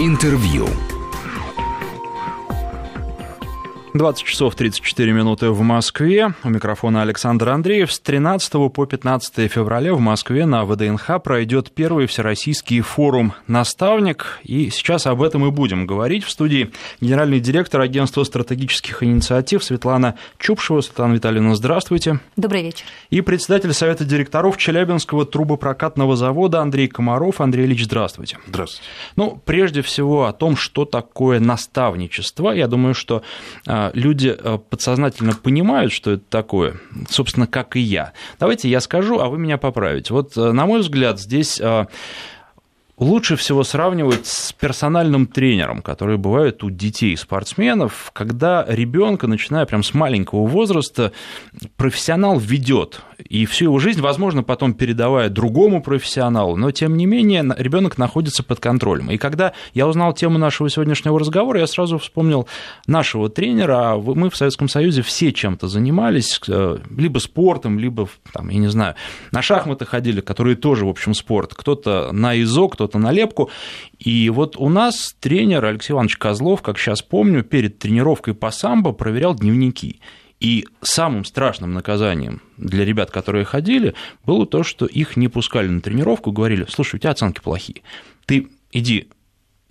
Интервью. 20 часов 34 минуты в Москве. У микрофона Александр Андреев. С 13 по 15 февраля в Москве на ВДНХ пройдет первый всероссийский форум «Наставник». И сейчас об этом и будем говорить. В студии генеральный директор агентства стратегических инициатив Светлана Чупшева. Светлана Витальевна, здравствуйте. Добрый вечер. И председатель Совета директоров Челябинского трубопрокатного завода Андрей Комаров. Андрей Ильич, здравствуйте. Здравствуйте. Ну, прежде всего о том, что такое наставничество. Я думаю, что а, люди э, подсознательно понимают, что это такое, собственно, как и я. Давайте я скажу, а вы меня поправите. Вот, э, на мой взгляд, здесь э, лучше всего сравнивать с персональным тренером, который бывает у детей спортсменов, когда ребенка, начиная прям с маленького возраста, профессионал ведет и всю его жизнь, возможно, потом передавая другому профессионалу, но тем не менее ребенок находится под контролем. И когда я узнал тему нашего сегодняшнего разговора, я сразу вспомнил нашего тренера. А мы в Советском Союзе все чем-то занимались, э, либо спортом, либо, там, я не знаю, на шахматы ходили, которые тоже, в общем, спорт. Кто-то на ИЗО, кто-то на лепку. И вот у нас тренер Алексей Иванович Козлов, как сейчас помню, перед тренировкой по самбо проверял дневники. И самым страшным наказанием для ребят, которые ходили, было то, что их не пускали на тренировку, говорили, слушай, у тебя оценки плохие, ты иди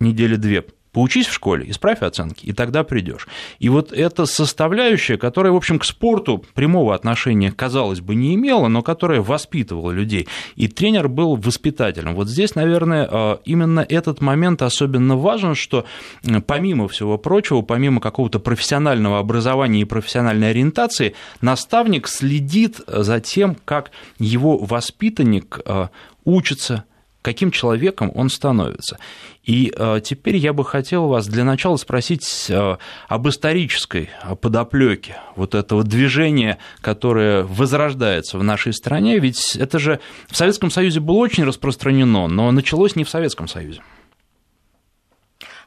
недели две Поучись в школе, исправь оценки, и тогда придешь. И вот эта составляющая, которая, в общем, к спорту прямого отношения, казалось бы, не имела, но которая воспитывала людей. И тренер был воспитателем. Вот здесь, наверное, а, именно этот момент особенно важен, что помимо всего прочего, помимо какого-то профессионального образования и профессиональной ориентации, наставник следит за тем, как его воспитанник а, учится, каким человеком он становится. И э, теперь я бы хотел вас для начала спросить э, об исторической подоплеке вот этого движения, которое возрождается в нашей стране. Ведь это же в Советском Союзе было очень распространено, но началось не в Советском Союзе.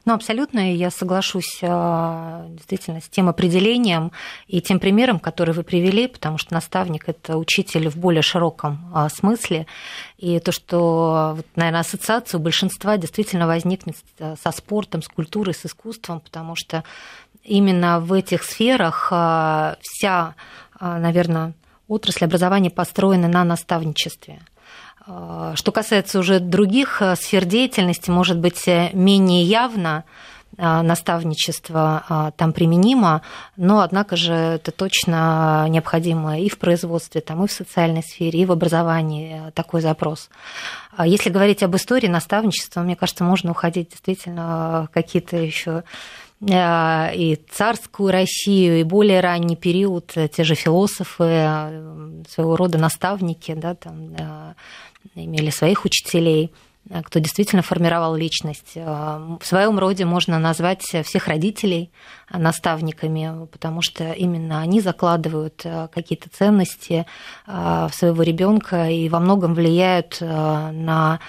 Ну, абсолютно, я соглашусь а, действительно с тем определением и тем примером, который вы привели, потому что наставник – это учитель в более широком а, смысле. И то, что, наверное, ассоциация у большинства действительно возникнет со спортом, с культурой, с искусством, потому что именно в этих сферах а, вся, наверное, отрасль образования построена на наставничестве – что касается уже других э, сфер деятельности, может быть, э, менее явно а, наставничество а, там применимо, но, однако же, это точно необходимо и в производстве, там, и в социальной сфере, и в образовании э, такой запрос. Если говорить об истории наставничества, мне кажется, можно уходить действительно в какие-то еще и царскую Россию, и более ранний период, те же философы, своего рода наставники, да, там, имели своих учителей, э, кто действительно формировал личность. Э, в своем роде можно назвать всех родителей наставниками, потому что именно они закладывают э, какие-то ценности в своего ребенка и во многом влияют на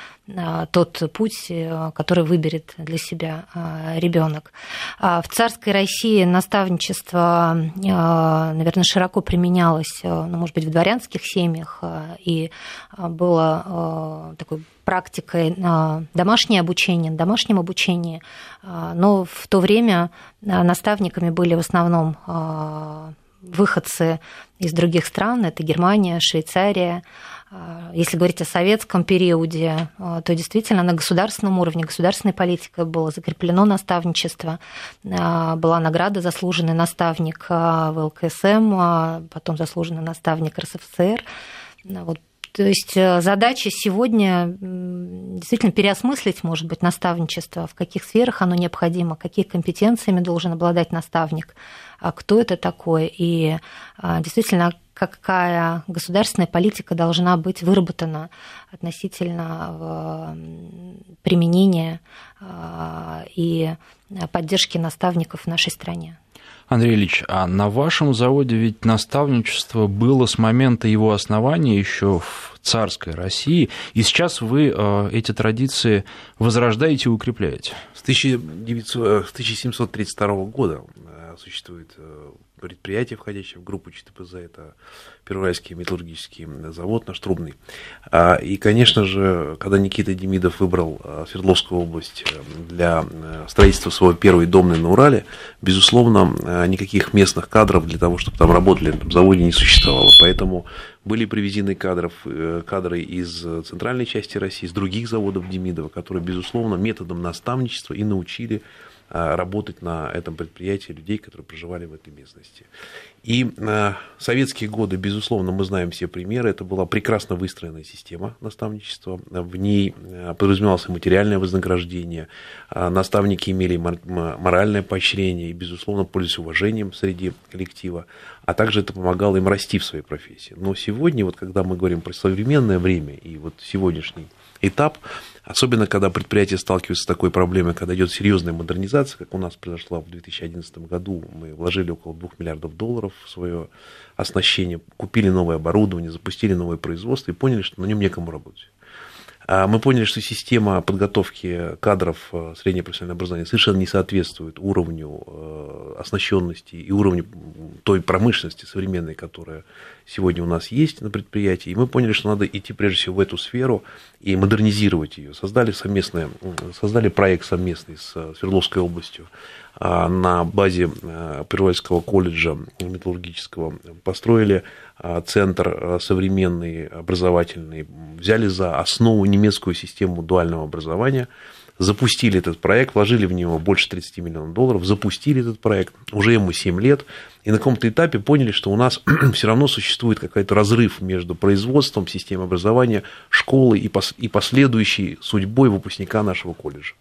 тот путь, э, который выберет для себя э, ребенок. А в царской России наставничество, э, наверное, широко применялось, ну, может быть, в дворянских семьях, и было такой практикой домашнее обучение, домашнем обучении, но в то время наставниками были в основном выходцы из других стран, это Германия, Швейцария, а, если говорить о советском периоде, а, то действительно на государственном уровне, государственной политикой было закреплено наставничество, а, была награда «Заслуженный наставник в ЛКСМ», потом «Заслуженный наставник РСФСР». Вот то есть э, задача сегодня действительно переосмыслить, может быть, наставничество, в каких сферах оно необходимо, какие компетенциями должен обладать наставник, кто это такой, и действительно какая государственная политика должна быть выработана относительно применения а, и поддержки наставников в нашей стране. Андрей Ильич, а на вашем заводе ведь наставничество было с момента его основания еще в царской России, и сейчас вы эти традиции возрождаете и укрепляете. С 1732 года существует предприятие, входящее в группу ЧТПЗ, это Первоуральский металлургический завод наш трубный. А, и, конечно же, когда Никита Демидов выбрал а, Свердловскую область э, для э, строительства своего первой домной на Урале, безусловно, э, никаких местных кадров для того, чтобы там работали на заводе, не существовало. Поэтому были привезены кадров, кадры из центральной части России, из других заводов Демидова, которые, безусловно, методом наставничества и научили Э, работать на этом предприятии людей, которые проживали в этой местности. И э, советские годы, безусловно, мы знаем все примеры, это была прекрасно выстроенная система наставничества, в ней э, подразумевалось материальное вознаграждение, наставники имели моральное поощрение и, безусловно, пользовались уважением среди коллектива, а также это помогало им расти в своей профессии. Но сегодня, вот когда мы говорим про современное время и вот сегодняшний этап, особенно когда предприятие сталкивается с такой проблемой, когда идет серьезная модернизация, как у нас произошла в 2011 году, мы вложили около 2 миллиардов долларов в свое оснащение, купили новое оборудование, запустили новое производство и поняли, что на нем некому работать. А мы поняли, что система подготовки кадров э, среднего профессионального образования совершенно не соответствует уровню э, оснащенности и уровню той промышленности современной, которая сегодня у нас есть на предприятии. И мы поняли, что надо идти прежде всего в эту сферу и модернизировать ее. Создали, совместное, создали проект совместный с Свердловской областью а, на базе э, Первольского колледжа металлургического. Построили а, центр а, современный, образовательный, взяли за основу немецкую систему дуального образования, запустили этот проект, вложили в него больше 30 миллионов долларов, запустили этот проект, уже ему 7 лет, и на каком-то этапе поняли, что у нас все равно существует какой-то разрыв между производством системы образования, школы и последующей судьбой выпускника нашего колледжа.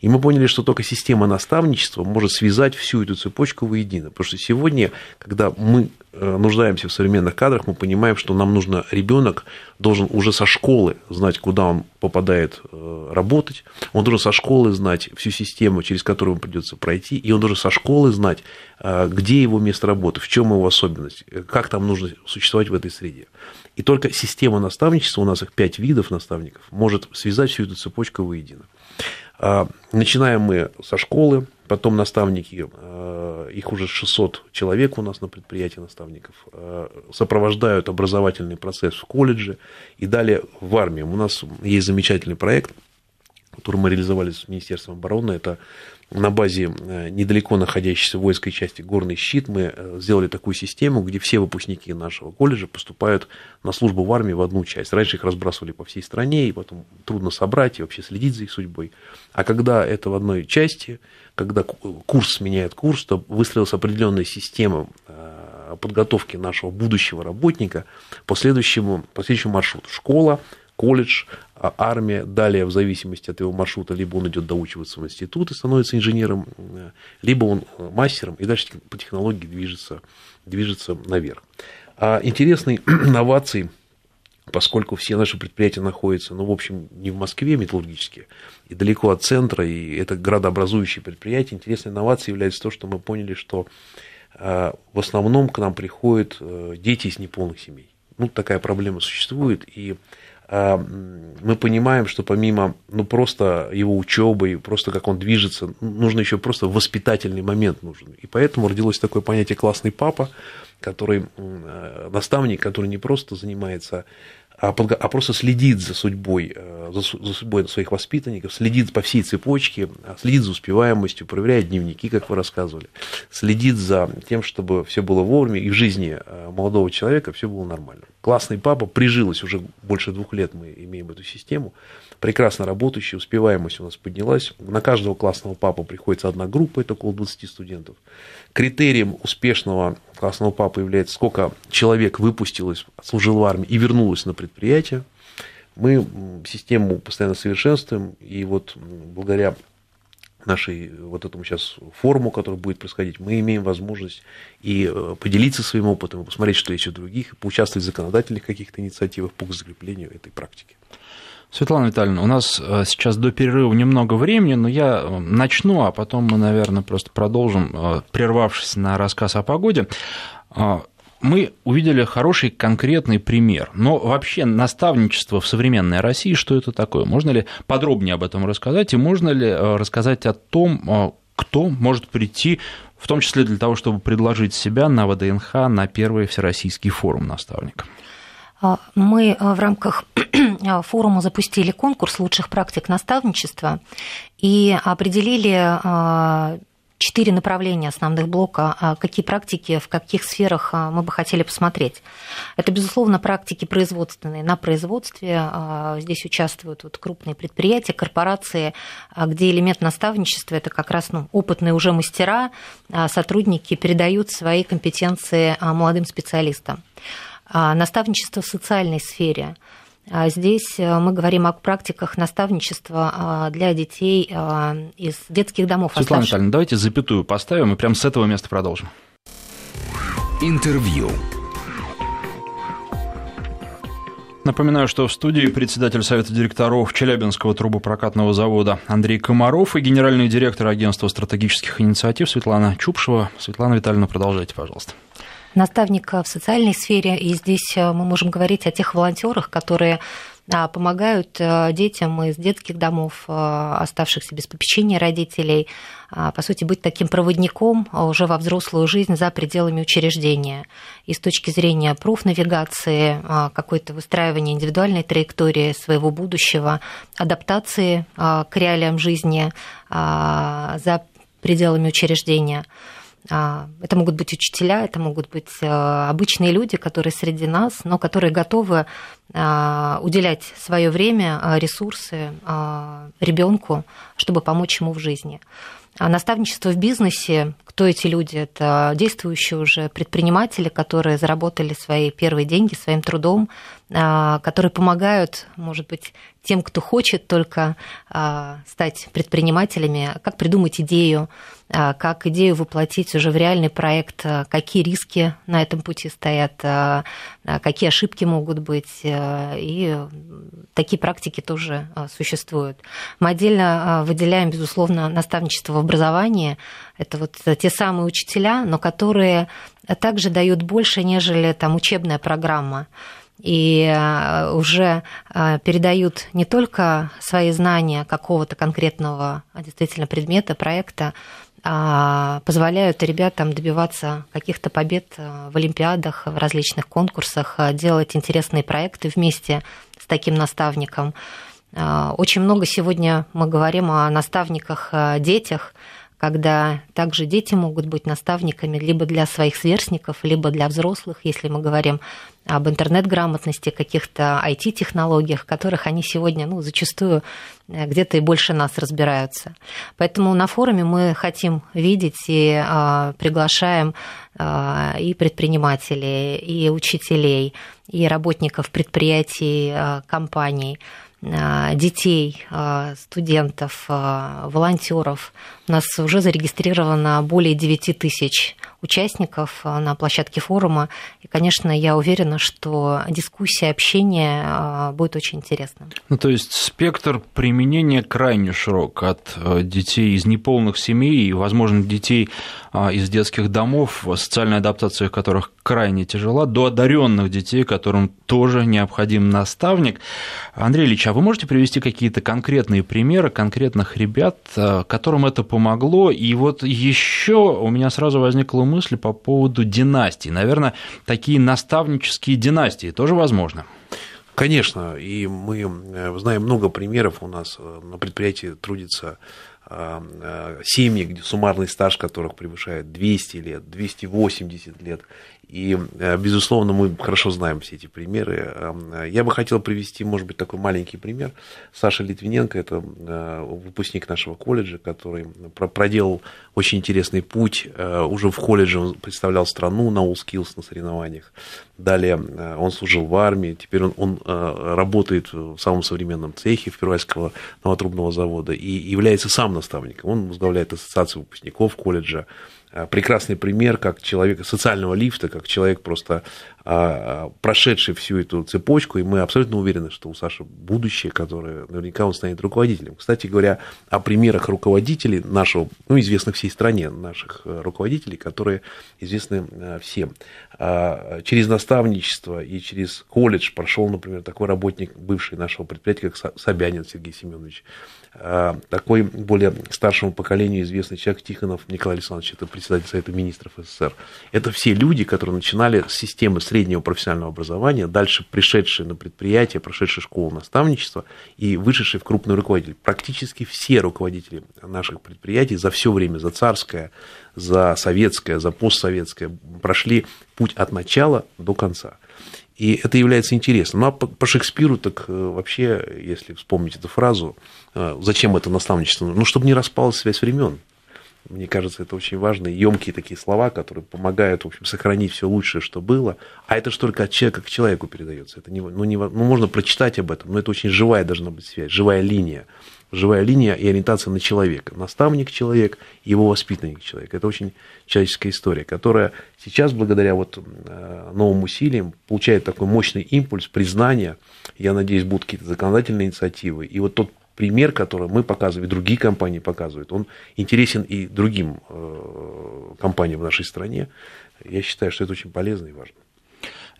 И мы поняли, что только система наставничества может связать всю эту цепочку воедино. Потому что сегодня, когда мы э, нуждаемся в современных кадрах, мы понимаем, что нам нужно ребенок должен уже со школы знать, куда он попадает э, работать, он должен со школы знать всю систему, через которую ему придется пройти, и он должен со школы знать, э, где его место работы, в чем его особенность, как там нужно существовать в этой среде. И только система наставничества, у нас их пять видов наставников, может связать всю эту цепочку воедино. А, начинаем мы со школы, потом наставники, а, их уже 600 человек у нас на предприятии наставников, а, сопровождают образовательный процесс в колледже и далее в армии. У нас есть замечательный проект, который мы реализовали с Министерством обороны, это на базе э, недалеко находящейся воинской части «Горный щит» мы э, сделали такую систему, где все выпускники нашего колледжа поступают на службу в армии в одну часть. Раньше их разбрасывали по всей стране, и потом трудно собрать и вообще следить за их судьбой. А когда это в одной части, когда курс сменяет курс, то выстроилась определенная система э, подготовки нашего будущего работника по следующему, по следующему маршруту. Школа, колледж, а армия, далее в зависимости от его маршрута, либо он идет доучиваться в институт и становится инженером, э, либо он э, мастером, и дальше по технологии движется, движется наверх. А интересной новацией, поскольку все наши предприятия находятся, ну, в общем, не в Москве металлургические, и далеко от центра, и это градообразующие предприятия, интересной инновацией является то, что мы поняли, что э, в основном к нам приходят дети из неполных семей. Ну, такая проблема существует, и мы понимаем, что помимо ну, просто его учебы, просто как он движется, нужно еще просто воспитательный момент нужен. И поэтому родилось такое понятие классный папа, который э, наставник, который не просто занимается а, а просто следит за судьбой, э, за судьбой своих воспитанников, следит по всей цепочке, а, следит за успеваемостью, проверяет дневники, как вы рассказывали, следит за тем, чтобы все было вовремя, и в жизни э, молодого человека все было нормально. Классный папа, прижилась, уже больше двух лет мы имеем эту систему, прекрасно работающая, успеваемость у нас поднялась. На каждого классного папу приходится одна группа, это около 20 студентов. Критерием успешного классного папы является, сколько человек выпустилось, служило в армии и вернулось на предприятие. Мы систему постоянно совершенствуем, и вот благодаря нашей вот этому сейчас форуму, который будет происходить, мы имеем возможность и э, поделиться своим опытом, и посмотреть, что есть у других, и поучаствовать в законодательных каких-то инициативах по закреплению этой практики. Светлана Витальевна, у нас э, сейчас до перерыва немного времени, но я э, начну, а потом мы, наверное, просто продолжим, э, прервавшись на рассказ о погоде. мы увидели хороший конкретный пример. Но вообще наставничество в современной России, что это такое? Можно ли подробнее об этом рассказать? И можно ли рассказать о том, кто может прийти, в том числе для того, чтобы предложить себя на ВДНХ на первый Всероссийский форум наставников? А, мы в рамках форума запустили конкурс лучших практик наставничества и определили четыре направления основных блока, а какие практики в каких сферах а, мы бы хотели посмотреть. Это, безусловно, практики производственные. На производстве а, здесь участвуют вот крупные предприятия, корпорации, где элемент наставничества – это как раз ну, опытные уже мастера, сотрудники передают свои компетенции молодым специалистам. Наставничество в социальной сфере – а здесь э, мы говорим о практиках наставничества а, для детей а, из детских домов. Светлана оставших... Витальевна, давайте запятую поставим и прямо с этого места продолжим. Интервью. Напоминаю, что в студии председатель Совета директоров Челябинского трубопрокатного завода Андрей Комаров и генеральный директор агентства стратегических инициатив Светлана Чупшева. Светлана Витальевна, продолжайте, пожалуйста наставника в социальной сфере, и здесь э, мы можем говорить о тех волонтерах, которые а, помогают э, детям из детских домов, э, оставшихся без попечения родителей, а, по сути, быть таким проводником уже во взрослую жизнь за пределами учреждения. И с точки зрения профнавигации, а, какое-то выстраивание индивидуальной траектории своего будущего, адаптации к реалиям жизни за пределами учреждения – а, это могут быть учителя, это могут быть э, обычные люди, которые среди нас, но которые готовы а, уделять свое время, а, ресурсы ребенку, чтобы помочь ему в жизни. Наставничество в бизнесе, кто эти люди? Это действующие уже предприниматели, которые заработали свои первые деньги своим трудом, которые помогают, может быть, тем, кто хочет только стать предпринимателями, как придумать идею, а, как идею воплотить уже в реальный проект, а, какие риски на этом пути стоят, а, какие ошибки могут быть, и такие практики тоже существуют. Мы отдельно выделяем, безусловно, наставничество в образовании. Это вот те самые учителя, но которые также дают больше, нежели там учебная программа и уже передают не только свои знания какого-то конкретного действительно предмета, проекта, а, позволяют ребятам добиваться каких-то побед э, в олимпиадах, в различных конкурсах, э, делать интересные проекты вместе с таким наставником. А, очень много сегодня мы говорим о наставниках, э, детях, когда также дети могут быть наставниками либо для своих сверстников, либо для взрослых, если мы говорим об интернет-грамотности, каких-то IT-технологиях, которых они сегодня ну, зачастую э, где-то и больше нас разбираются. Поэтому на форуме мы хотим видеть и а, приглашаем а, и предпринимателей, и учителей, и работников предприятий, а, компаний, детей, а, студентов, а, волонтеров. У нас уже зарегистрировано более 9 тысяч участников на площадке форума. И, конечно, я уверена, что дискуссия, общение будет очень интересным. Ну, то есть спектр применения крайне широк от детей из неполных семей и, возможно, детей из детских домов, социальная адаптация которых крайне тяжела, до одаренных детей, которым тоже необходим наставник. Андрей Ильич, а вы можете привести какие-то конкретные примеры конкретных ребят, э, которым это помогло? И вот еще у меня сразу возникла мысль по поводу династий. Наверное, такие наставнические династии тоже возможно. Конечно, и мы э, знаем много примеров. У нас э, на предприятии трудится семьи, где суммарный стаж которых превышает 200 лет, 280 лет. И, э, безусловно, мы хорошо знаем все эти примеры. Эм, я бы хотел привести, может быть, такой маленький пример. Саша Литвиненко, это э, выпускник нашего колледжа, который проделал очень интересный путь. Э, уже в колледже он представлял страну на Skills на соревнованиях. Далее он служил в армии. Теперь он, он работает в самом современном цехе Первайского новотрубного завода и является сам наставником. Он возглавляет ассоциацию выпускников колледжа. Э, прекрасный пример как человека социального лифта, как человек просто а, прошедший всю эту цепочку, и мы абсолютно уверены, что у Саши будущее, которое наверняка он станет руководителем. Кстати говоря, о примерах руководителей нашего, ну, известных всей стране, наших э, руководителей, которые известны э, всем. А, через наставничество и через колледж прошел, например, такой работник, бывший нашего предприятия, как Собянин Сергей Семенович, а, такой более старшему поколению известный человек Тихонов Николай Александрович, это председатель Совета Министров СССР. Это все люди, которые начинали с системы среднего профессионального образования, дальше пришедшие на предприятие, прошедшие школу наставничества и вышедшие в крупный руководитель. Практически все руководители наших предприятий за все время, за царское, за советское, за постсоветское, прошли путь от начала до конца. И это является интересным. Ну, а по, Шекспиру, так э, вообще, если вспомнить эту фразу, э, зачем это наставничество? Ну, чтобы не распалась связь времен. Мне кажется, это очень важные, емкие такие слова, которые помогают, в общем, сохранить все лучшее, что было. А это же только от человека к человеку передается. Это не, ну, не, ну, можно прочитать об этом, но это очень живая должна быть связь, живая линия живая линия и ориентация на человека. Наставник человек, его воспитанник человек. Это очень человеческая история, которая сейчас, благодаря вот э, новым усилиям, получает такой мощный импульс, признания. Я надеюсь, будут какие-то законодательные инициативы. И вот тот пример, который мы показываем, и другие компании показывают, он интересен и другим э, компаниям в нашей стране. Я считаю, что это очень полезно и важно.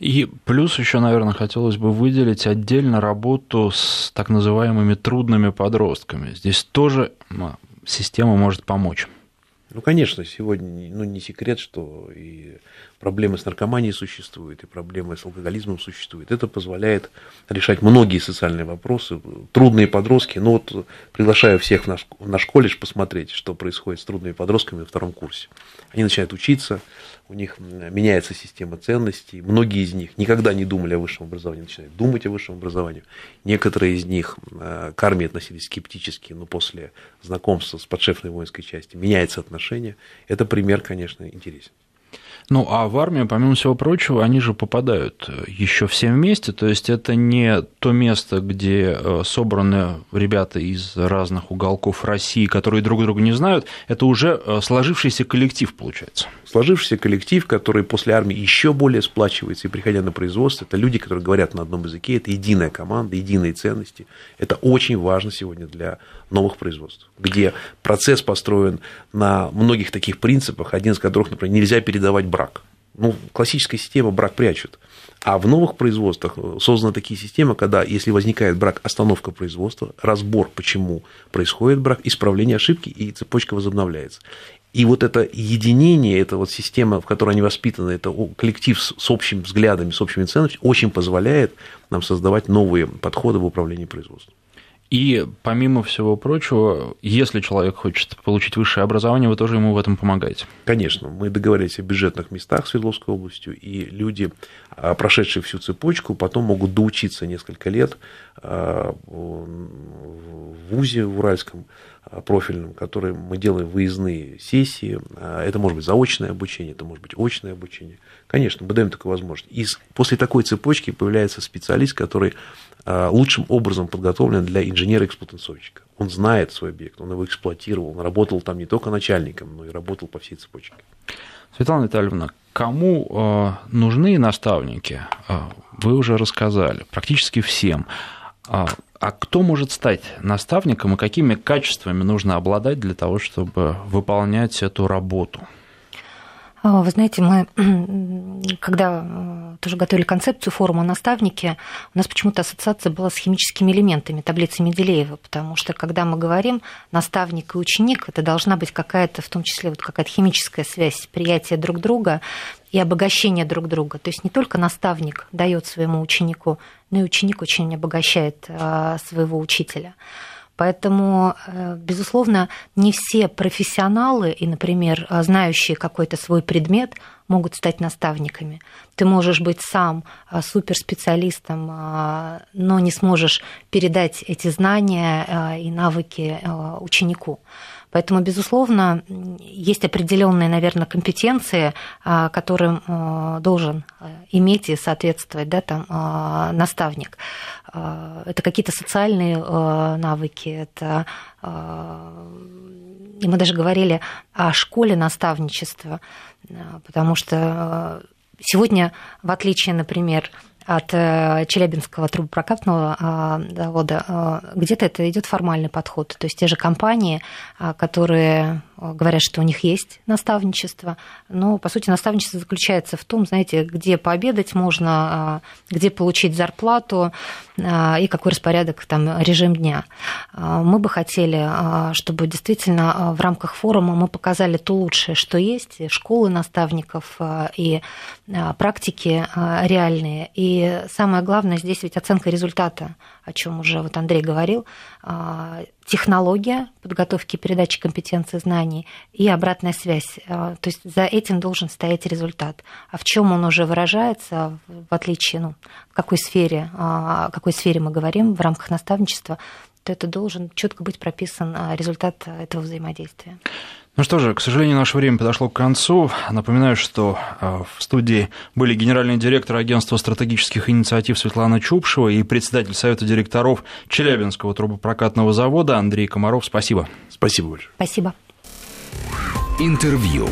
И плюс еще, наверное, хотелось бы выделить отдельно работу с так называемыми трудными подростками. Здесь тоже система может помочь. Ну, конечно, сегодня ну, не секрет, что и проблемы с наркоманией существуют, и проблемы с алкоголизмом существуют. Это позволяет решать многие социальные вопросы. Трудные подростки, ну вот приглашаю всех в наш, в наш колледж посмотреть, что происходит с трудными подростками на втором курсе. Они начинают учиться, у них меняется система ценностей. Многие из них никогда не думали о высшем образовании, начинают думать о высшем образовании. Некоторые из них э, к армии относились скептически, но после знакомства с подшефной воинской части меняется отношение. Это пример, конечно, интересен. Ну, а в армию, помимо всего прочего, они же попадают э, еще все вместе, то есть это не то место, где э, собраны ребята из разных уголков России, которые друг друга не знают, это уже э, сложившийся коллектив, получается. Сложившийся коллектив, который после армии еще более сплачивается, и приходя на производство, это люди, которые говорят на одном языке, это единая команда, единые ценности. Это очень важно сегодня для новых производств, где процесс построен на многих таких принципах, один из которых, например, нельзя передавать брак. Ну, классическая система брак прячут. А в новых производствах созданы такие системы, когда, если возникает брак, остановка производства, разбор, почему происходит брак, исправление ошибки, и цепочка возобновляется. И вот это единение, эта вот система, в которой они воспитаны, это коллектив с общими взглядами, с общими ценностями, очень позволяет нам создавать новые подходы в управлении производством. И помимо всего прочего, если человек хочет получить высшее образование, вы тоже ему в этом помогаете? Конечно. Мы договорились о бюджетных местах Свердловской области, и люди, а, прошедшие всю цепочку, потом могут доучиться несколько лет а, в ВУЗе в Уральском а, профильном, который мы делаем выездные сессии. Это может быть заочное обучение, это может быть очное обучение. Конечно, мы даем такую возможность. И после такой цепочки появляется специалист, который лучшим образом подготовлен для инженера-эксплуатационщика. Он знает свой объект, он его эксплуатировал, он работал там не только начальником, но и работал по всей цепочке. Светлана Витальевна, кому а, нужны наставники, а, вы уже рассказали, практически всем. А кто может стать наставником и какими качествами нужно обладать для того, чтобы выполнять эту работу? А, вы знаете, мы, когда э, тоже готовили концепцию форума «Наставники», у нас почему-то ассоциация была с химическими элементами, таблицы Менделеева, потому что, когда мы говорим «наставник и ученик», это должна быть какая-то, в том числе, вот какая-то химическая связь, приятие друг друга и обогащение друг друга. То есть не только наставник дает своему ученику, но и ученик очень обогащает э, своего учителя. Поэтому, э, безусловно, не все профессионалы и, например, знающие какой-то свой предмет могут стать наставниками. Ты можешь быть сам э, суперспециалистом, э, но не сможешь передать эти знания и навыки ученику. Поэтому, безусловно, есть определенные, наверное, компетенции, а, которым а, должен а, иметь и соответствовать да, там, наставник. Это какие-то социальные навыки, это и мы даже говорили о школе наставничества, потому что сегодня, в отличие, например, от э, Челябинского трубопрокатного а, завода, а, где-то это идет формальный подход. То есть те же компании, которые говорят, что у них есть наставничество, но, по сути, наставничество заключается в том, знаете, где пообедать можно, где получить зарплату и какой распорядок, там, режим дня. Мы бы хотели, чтобы действительно в рамках форума мы показали то лучшее, что есть, школы наставников и практики реальные, и самое главное здесь ведь оценка результата, о чем уже вот Андрей говорил, а, технология подготовки и передачи компетенций знаний и обратная связь. А, то есть за этим должен стоять результат. А в чем он уже выражается, в отличие, ну, в какой сфере, а, о какой сфере мы говорим в рамках наставничества, то это должен четко быть прописан результат этого взаимодействия. Ну что же, к сожалению, наше время подошло к концу. Напоминаю, что э, в студии были генеральный директор агентства стратегических инициатив Светлана Чупшева и председатель Совета директоров Челябинского трубопрокатного завода Андрей Комаров. Спасибо. Спасибо большое. Спасибо. Интервью.